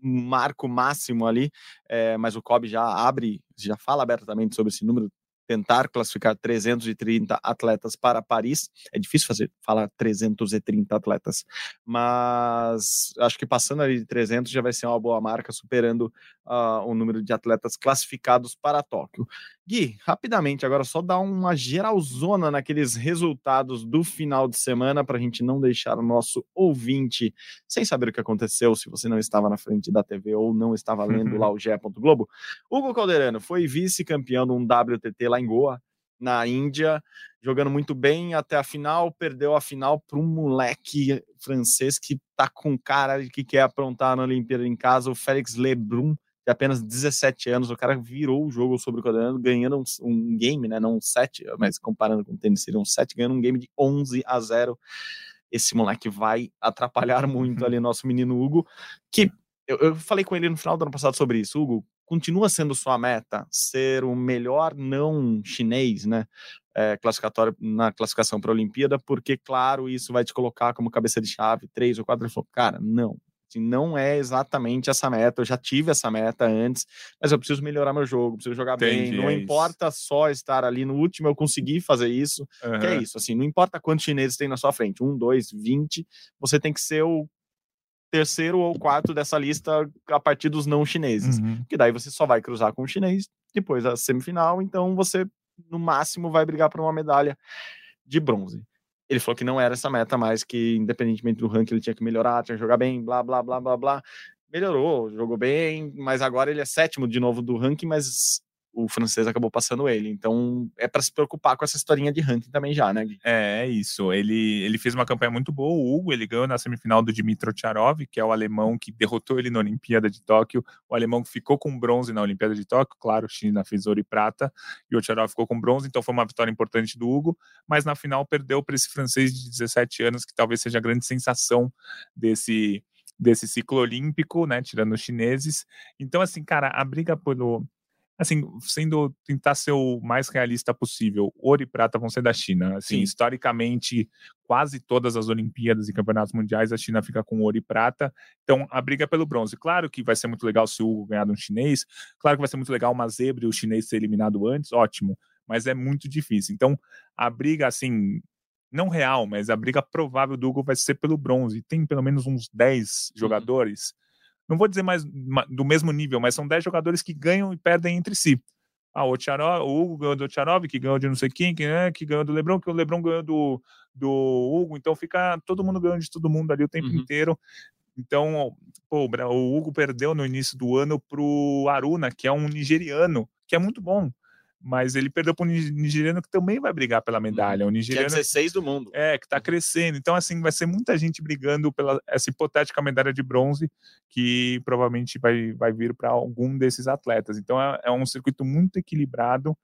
marco máximo ali, é, mas o Kobe já abre, já fala abertamente sobre esse número, tentar classificar 330 atletas para Paris. É difícil fazer falar 330 atletas, mas acho que passando ali de 300 já vai ser uma boa marca, superando uh, o número de atletas classificados para Tóquio. Gui, rapidamente, agora só dar uma geralzona naqueles resultados do final de semana para a gente não deixar o nosso ouvinte sem saber o que aconteceu, se você não estava na frente da TV ou não estava lendo uhum. lá o GE. Globo. Hugo Calderano foi vice-campeão de um WTT lá em Goa, na Índia, jogando muito bem até a final, perdeu a final para um moleque francês que tá com cara de que quer aprontar na Olimpíada em casa, o Félix Lebrun de apenas 17 anos, o cara virou o jogo sobre o Codorano, ganhando um, um, game, né? Não um set, mas comparando com o tênis, seria um set, ganhando um game de 11 a 0. Esse moleque vai atrapalhar muito ali nosso menino Hugo, que eu, eu falei com ele no final do ano passado sobre isso. Hugo, continua sendo sua meta ser o melhor não chinês, né? É, classificatório na classificação para a Olimpíada, porque, claro, isso vai te colocar como cabeça de chave, três ou quatro. Ele falou, cara, não, Assim, não é exatamente essa meta. Eu já tive essa meta antes, mas eu preciso melhorar meu jogo, preciso jogar Entendi, bem. Não é importa só estar ali no último, eu consegui fazer isso. Uhum. Que é isso, assim, não importa quantos chineses tem na sua frente, um, dois, vinte, você tem que ser o terceiro ou quarto dessa lista a partir dos não chineses. Uhum. Que daí você só vai cruzar com o chinês depois da semifinal, então você no máximo vai brigar por uma medalha de bronze ele falou que não era essa meta mais, que independentemente do ranking ele tinha que melhorar, tinha que jogar bem, blá, blá, blá, blá, blá. Melhorou, jogou bem, mas agora ele é sétimo de novo do ranking, mas o francês acabou passando ele. Então é para se preocupar com essa historinha de ranking também já, né, Gui? É, é isso. Ele, ele fez uma campanha muito boa. O Hugo, ele ganhou na semifinal do Dmitro Charov, que é o alemão que derrotou ele na Olimpíada de Tóquio. O alemão que ficou com bronze na Olimpíada de Tóquio. Claro, China fez ouro e prata. E o Charov ficou com bronze, então foi uma vitória importante do Hugo. Mas na final perdeu para esse francês de 17 anos, que talvez seja a grande sensação desse desse ciclo olímpico, né, tirando os chineses. Então, assim, cara, a briga pelo, assim, sendo tentar ser o mais realista possível, ouro e prata vão ser da China. Assim, Sim. historicamente, quase todas as Olimpíadas e campeonatos mundiais a China fica com ouro e prata. Então, a briga é pelo bronze. Claro que vai ser muito legal se o Hugo ganhar de um chinês. Claro que vai ser muito legal uma zebra e o chinês ser eliminado antes, ótimo. Mas é muito difícil. Então, a briga, assim, não real, mas a briga provável do Hugo vai ser pelo bronze. Tem pelo menos uns 10 jogadores não vou dizer mais do mesmo nível, mas são 10 jogadores que ganham e perdem entre si. Ah, o, Tcharov, o Hugo ganhou do Tcharov, que ganhou de não sei quem, que, né, que ganhou do Lebron, que o Lebron ganhou do, do Hugo, então fica todo mundo ganhando de todo mundo ali o tempo uhum. inteiro. Então, pô, o Hugo perdeu no início do ano pro Aruna, que é um nigeriano, que é muito bom mas ele perdeu para um nigeriano que também vai brigar pela medalha. O nigeriano, que é 16 do mundo. É, que está crescendo. Então, assim, vai ser muita gente brigando pela essa hipotética medalha de bronze que provavelmente vai, vai vir para algum desses atletas. Então, é, é um circuito muito equilibrado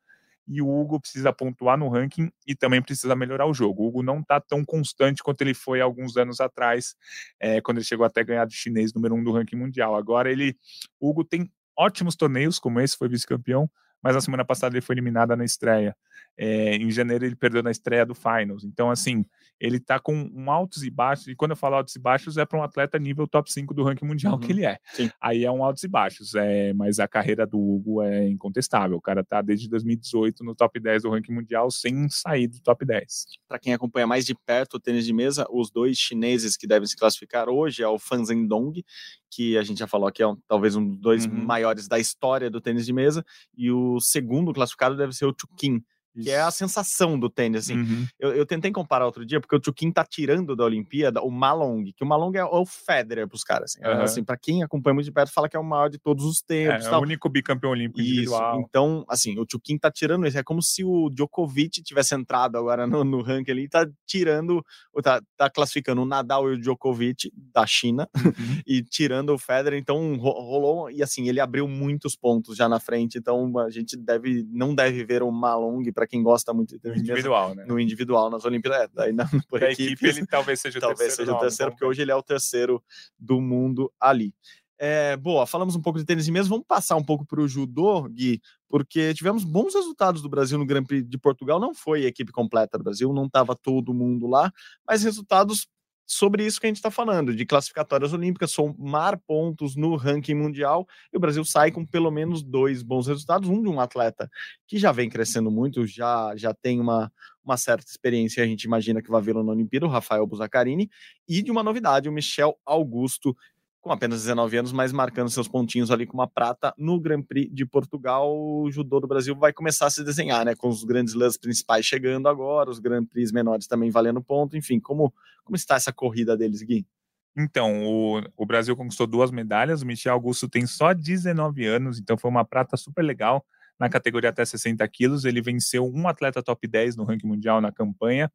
e o Hugo precisa pontuar no ranking e também precisa melhorar o jogo. O Hugo não está tão constante quanto ele foi alguns anos atrás, é, quando ele chegou até ganhar do chinês número um do ranking mundial. Agora ele, o Hugo tem ótimos torneios, como esse, foi vice-campeão, mas na semana passada ele foi eliminado na estreia. É, em janeiro ele perdeu na estreia do Finals. Então, assim, ele tá com um altos e baixos, e quando eu falo altos e baixos, é para um atleta nível top 5 do ranking mundial uhum. que ele é. Sim. Aí é um altos e baixos, é, mas a carreira do Hugo é incontestável. O cara tá desde 2018 no top 10 do ranking mundial sem sair do top 10. Para quem acompanha mais de perto o tênis de mesa, os dois chineses que devem se classificar hoje é o Fan Zhendong, que a gente já falou que é um, talvez um dos dois uhum. maiores da história do tênis de mesa, e o segundo classificado deve ser o Chukin, que é a sensação do tênis, assim. Uhum. Eu, eu, tentei comparar outro dia, porque o Chukin tá tirando da Olimpíada o Malong, que o Malong é o Federer pros caras, assim. Uhum. assim pra quem acompanha muito de perto, fala que é o maior de todos os tempos. É, é o único bicampeão olímpico Isso. individual. Então, assim, o Chukin tá tirando isso. É como se o Djokovic tivesse entrado agora no, no ranking ali e tá tirando, tá, tá classificando o Nadal e o Djokovic da China uhum. e tirando o Federer. Então, rolou, e assim, ele abriu muitos pontos já na frente. Então, a gente deve, não deve ver o Malong pra para quem gosta muito de individual, né? No individual, nas Olimpíadas. É, daí na, por equipe, equipe, ele talvez seja o talvez terceiro. Talvez seja o terceiro, porque hoje ele é o terceiro do mundo ali. É, boa, falamos um pouco de tênis de mesa, vamos passar um pouco para o judô, Gui, porque tivemos bons resultados do Brasil no Grand Prix de Portugal. Não foi a equipe completa do Brasil, não estava todo mundo lá, mas resultados sobre isso que a gente está falando, de classificatórias olímpicas, somar pontos no ranking mundial, e o Brasil sai com pelo menos dois bons resultados, um de um atleta que já vem crescendo muito, já, já tem uma, uma certa experiência, a gente imagina que vai vê-lo na Olimpíada, o Rafael Buzacarini, e de uma novidade, o Michel Augusto, com apenas 19 anos, mas marcando seus pontinhos ali com uma prata no Grand Prix de Portugal. O judô do Brasil vai começar a se desenhar, né? Com os grandes lãs principais chegando agora, os Grand Prix menores também valendo ponto. Enfim, como, como está essa corrida deles, Gui? Então, o, o Brasil conquistou duas medalhas, o Michel Augusto tem só 19 anos, então foi uma prata super legal na categoria até 60 quilos. Ele venceu um atleta top 10 no ranking mundial na campanha.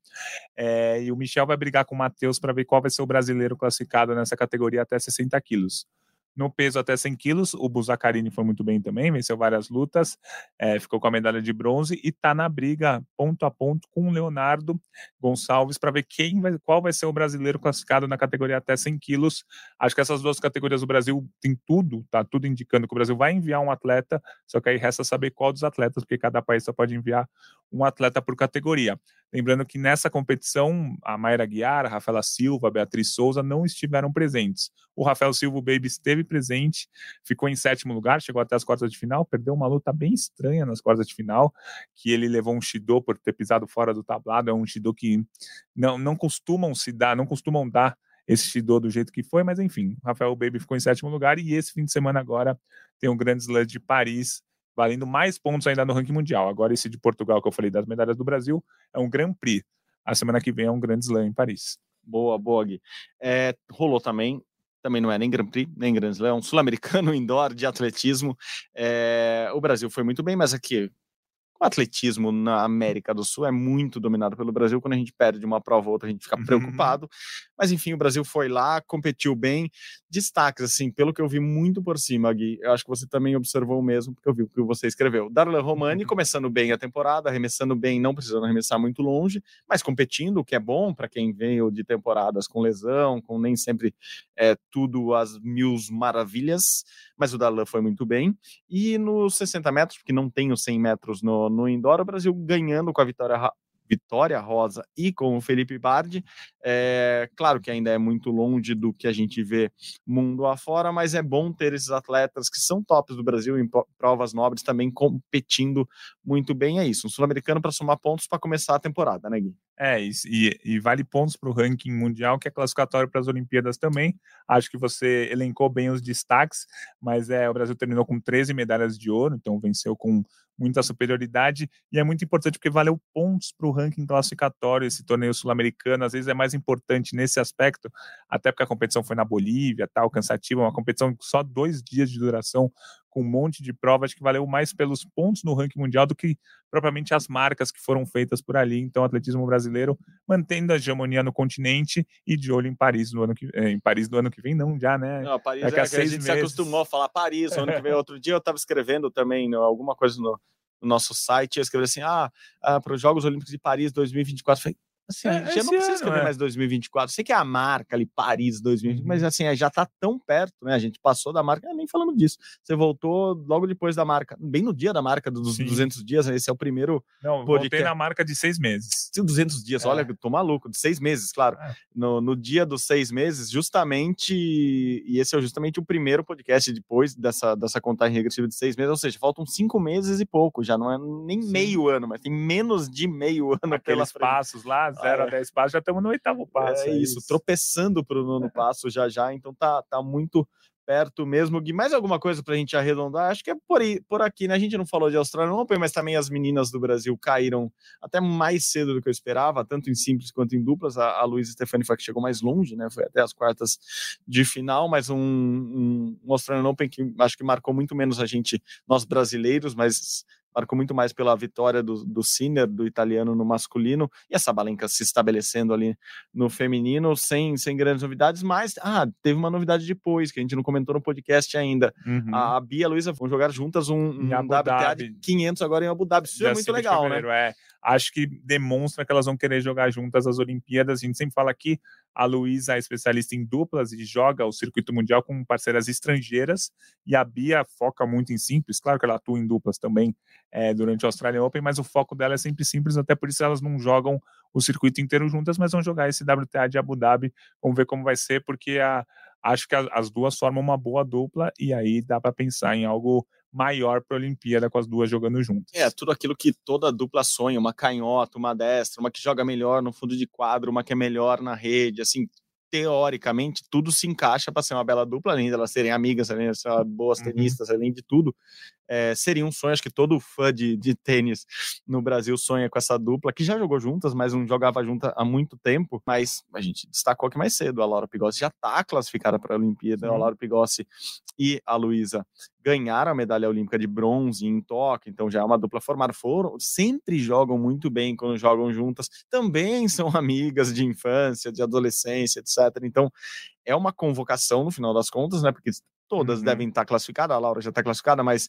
É, e o Michel vai brigar com o Matheus para ver qual vai ser o brasileiro classificado nessa categoria até 60 quilos. No peso até 100 quilos, o Buzacarini foi muito bem também, venceu várias lutas, é, ficou com a medalha de bronze e está na briga ponto a ponto com o Leonardo Gonçalves para ver quem vai, qual vai ser o brasileiro classificado na categoria até 100 quilos. Acho que essas duas categorias do Brasil tem tudo, tá tudo indicando que o Brasil vai enviar um atleta, só que aí resta saber qual dos atletas, porque cada país só pode enviar um atleta por categoria. Lembrando que nessa competição, a Mayra Guiar, a Rafaela Silva, a Beatriz Souza não estiveram presentes. O Rafael Silva, o Baby, esteve presente, ficou em sétimo lugar, chegou até as quartas de final, perdeu uma luta bem estranha nas quartas de final, que ele levou um Shido por ter pisado fora do tablado, é um Shido que não, não costumam se dar, não costumam dar esse Shido do jeito que foi, mas enfim, o Rafael Baby ficou em sétimo lugar e esse fim de semana agora tem o Grande Slam de Paris, valendo mais pontos ainda no ranking mundial. Agora, esse de Portugal que eu falei das medalhas do Brasil é um Grand Prix. A semana que vem é um Grande Slam em Paris. Boa, boa, Gui. É, rolou também, também não é nem Grand Prix, nem Grand Slam, é um sul-americano indoor de atletismo. É, o Brasil foi muito bem, mas aqui o atletismo na América do Sul é muito dominado pelo Brasil. Quando a gente perde uma prova ou outra, a gente fica uhum. preocupado. Mas enfim, o Brasil foi lá, competiu bem. Destaques, assim, pelo que eu vi muito por cima, Gui. Eu acho que você também observou o mesmo, porque eu vi o que você escreveu. Darlan Romani uhum. começando bem a temporada, arremessando bem, não precisando arremessar muito longe, mas competindo, o que é bom para quem veio de temporadas com lesão, com nem sempre é, tudo as mil maravilhas. Mas o Darlan foi muito bem. E nos 60 metros, porque não tem os 100 metros no, no, indoor, o Brasil ganhando com a vitória Vitória Rosa e com o Felipe Bardi. É, claro que ainda é muito longe do que a gente vê mundo afora, mas é bom ter esses atletas que são tops do Brasil em provas nobres também competindo muito bem. É isso, um sul-americano para somar pontos para começar a temporada, né, Gui? É, e, e vale pontos para o ranking mundial, que é classificatório para as Olimpíadas também. Acho que você elencou bem os destaques, mas é, o Brasil terminou com 13 medalhas de ouro, então venceu com muita superioridade, e é muito importante porque valeu pontos para o ranking classificatório, esse torneio sul-americano, às vezes é mais importante nesse aspecto, até porque a competição foi na Bolívia, tal, cansativa, uma competição só dois dias de duração, com um monte de provas que valeu mais pelos pontos no ranking mundial do que propriamente as marcas que foram feitas por ali. Então, o atletismo brasileiro mantendo a hegemonia no continente e de olho em Paris no ano que eh, em Paris do ano que vem, não já, né? Não, Paris é, que a, a gente meses. se acostumou a falar Paris ano que vem. Outro dia eu estava escrevendo também alguma coisa no, no nosso site, eu escrevi assim: ah, ah para os Jogos Olímpicos de Paris 2024. Falei, Assim, é, já não precisa escrever é. mais 2024. Sei que é a marca ali, Paris 2020, uhum. mas assim, é, já tá tão perto, né? A gente passou da marca, nem falando disso. Você voltou logo depois da marca, bem no dia da marca dos Sim. 200 dias, né? esse é o primeiro. Não, podcast. voltei na marca de seis meses. 200 dias, é. olha, tô maluco, de seis meses, claro. É. No, no dia dos seis meses, justamente, e esse é justamente o primeiro podcast depois dessa, dessa contagem regressiva de seis meses, ou seja, faltam cinco meses e pouco, já não é nem Sim. meio ano, mas tem menos de meio ano Aqueles passos lá, 0 a 10 passos, já estamos no oitavo passo. É, é isso, isso, tropeçando para o nono passo já já, então tá, tá muito perto mesmo. Gui, mais alguma coisa para a gente arredondar? Acho que é por, aí, por aqui, né? A gente não falou de Austrália Open, mas também as meninas do Brasil caíram até mais cedo do que eu esperava, tanto em simples quanto em duplas. A, a Luísa Stefani foi que chegou mais longe, né? Foi até as quartas de final, mas um, um, um Australian Open que acho que marcou muito menos a gente, nós brasileiros, mas marcou muito mais pela vitória do, do Sinner, do italiano no masculino, e a Sabalenka se estabelecendo ali no feminino, sem, sem grandes novidades, mas ah, teve uma novidade depois, que a gente não comentou no podcast ainda. Uhum. A, a Bia e a Luísa vão jogar juntas um, um WTA de 500 agora em Abu Dhabi. Isso é muito legal, né? É. acho que demonstra que elas vão querer jogar juntas as Olimpíadas. A gente sempre fala aqui, a Luísa é especialista em duplas e joga o circuito mundial com parceiras estrangeiras, e a Bia foca muito em simples. Claro que ela atua em duplas também é, durante o Australian Open, mas o foco dela é sempre simples, até por isso elas não jogam o circuito inteiro juntas, mas vão jogar esse WTA de Abu Dhabi. Vamos ver como vai ser, porque a, acho que as duas formam uma boa dupla, e aí dá para pensar em algo maior para a Olimpíada com as duas jogando juntas. É, tudo aquilo que toda dupla sonha, uma canhota, uma destra, uma que joga melhor no fundo de quadro, uma que é melhor na rede, assim, teoricamente, tudo se encaixa para ser uma bela dupla, além de elas serem amigas, além de ser boas uhum. tenistas, além de tudo. É, seria um sonho, acho que todo fã de, de tênis no Brasil sonha com essa dupla, que já jogou juntas, mas não jogava junta há muito tempo. Mas a gente destacou que mais cedo a Laura Pigossi já está classificada para a Olimpíada. A Laura Pigossi e a Luísa ganharam a medalha olímpica de bronze em Tóquio, então já é uma dupla formada. Foram, sempre jogam muito bem quando jogam juntas, também são amigas de infância, de adolescência, etc. Então é uma convocação no final das contas, né? Porque todas uhum. devem estar classificadas, a Laura já está classificada, mas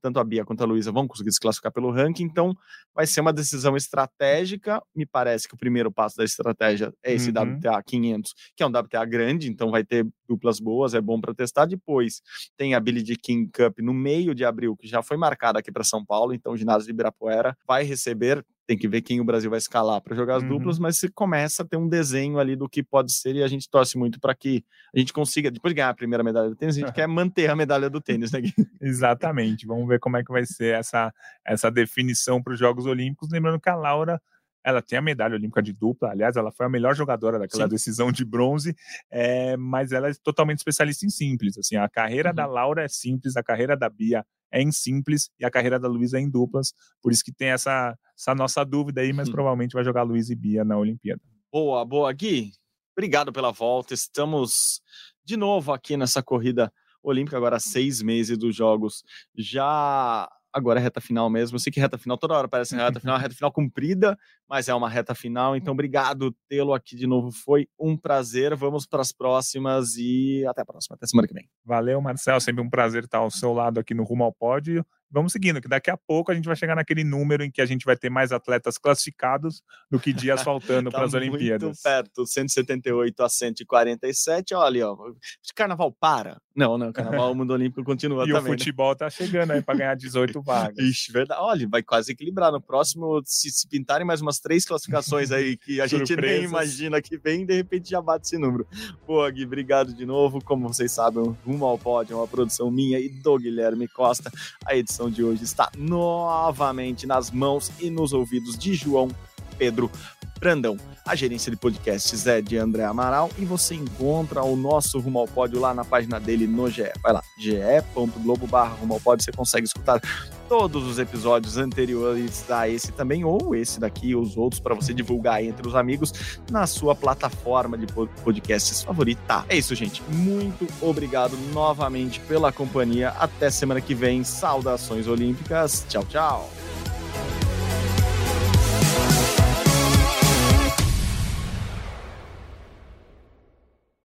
tanto a Bia quanto a Luísa vão conseguir se classificar pelo ranking, então vai ser uma decisão estratégica. Me parece que o primeiro passo da estratégia é esse uhum. WTA 500, que é um WTA grande, então vai ter duplas boas, é bom para testar. Depois tem a Billie Jean King Cup no meio de abril, que já foi marcada aqui para São Paulo, então o ginásio de Ibirapuera vai receber tem que ver quem o Brasil vai escalar para jogar as uhum. duplas, mas se começa a ter um desenho ali do que pode ser e a gente torce muito para que a gente consiga, depois de ganhar a primeira medalha do tênis, a gente quer manter a medalha do tênis, né? Exatamente. Vamos ver como é que vai ser essa, essa definição para os Jogos Olímpicos. Lembrando que a Laura ela tem a medalha olímpica de dupla, aliás, ela foi a melhor jogadora daquela Sim. decisão de bronze, é, mas ela é totalmente especialista em simples. Assim, a carreira uhum. da Laura é simples, a carreira da Bia é em simples e a carreira da Luísa é em duplas. Por isso que tem essa, essa nossa dúvida aí, mas uhum. provavelmente vai jogar Luísa e Bia na Olimpíada. Boa, boa, Gui. Obrigado pela volta. Estamos de novo aqui nessa corrida olímpica, agora seis meses dos Jogos. Já agora é reta final mesmo. Eu sei que reta final toda hora parece reta final, reta final cumprida, mas é uma reta final. Então, obrigado tê-lo aqui de novo. Foi um prazer. Vamos para as próximas e até a próxima, até semana que vem. Valeu, Marcel. Sempre um prazer estar ao seu lado aqui no Rumo ao Pódio vamos seguindo, que daqui a pouco a gente vai chegar naquele número em que a gente vai ter mais atletas classificados do que dias faltando tá para as Olimpíadas. Muito perto, 178 a 147. Olha, ó, carnaval para. Não, não, o carnaval, o mundo olímpico continua e também. E o né? futebol né? tá chegando aí para ganhar 18 vagas. Ixi, verdade. Olha, vai quase equilibrar. No próximo, se, se pintarem mais umas três classificações aí que a gente nem imagina que vem, de repente já bate esse número. Pô, Gui, obrigado de novo. Como vocês sabem, Rumo ao Pódio é uma produção minha e do Guilherme Costa. A edição de hoje está novamente nas mãos e nos ouvidos de João Pedro Brandão. A gerência de podcasts é de André Amaral e você encontra o nosso Rumo ao Pódio lá na página dele no GE. Vai lá, ge.globo barra Rumo ao Pódio, você consegue escutar todos os episódios anteriores a esse também, ou esse daqui, os outros, para você divulgar entre os amigos na sua plataforma de podcasts favorita. É isso, gente. Muito obrigado novamente pela companhia. Até semana que vem. Saudações Olímpicas. Tchau, tchau.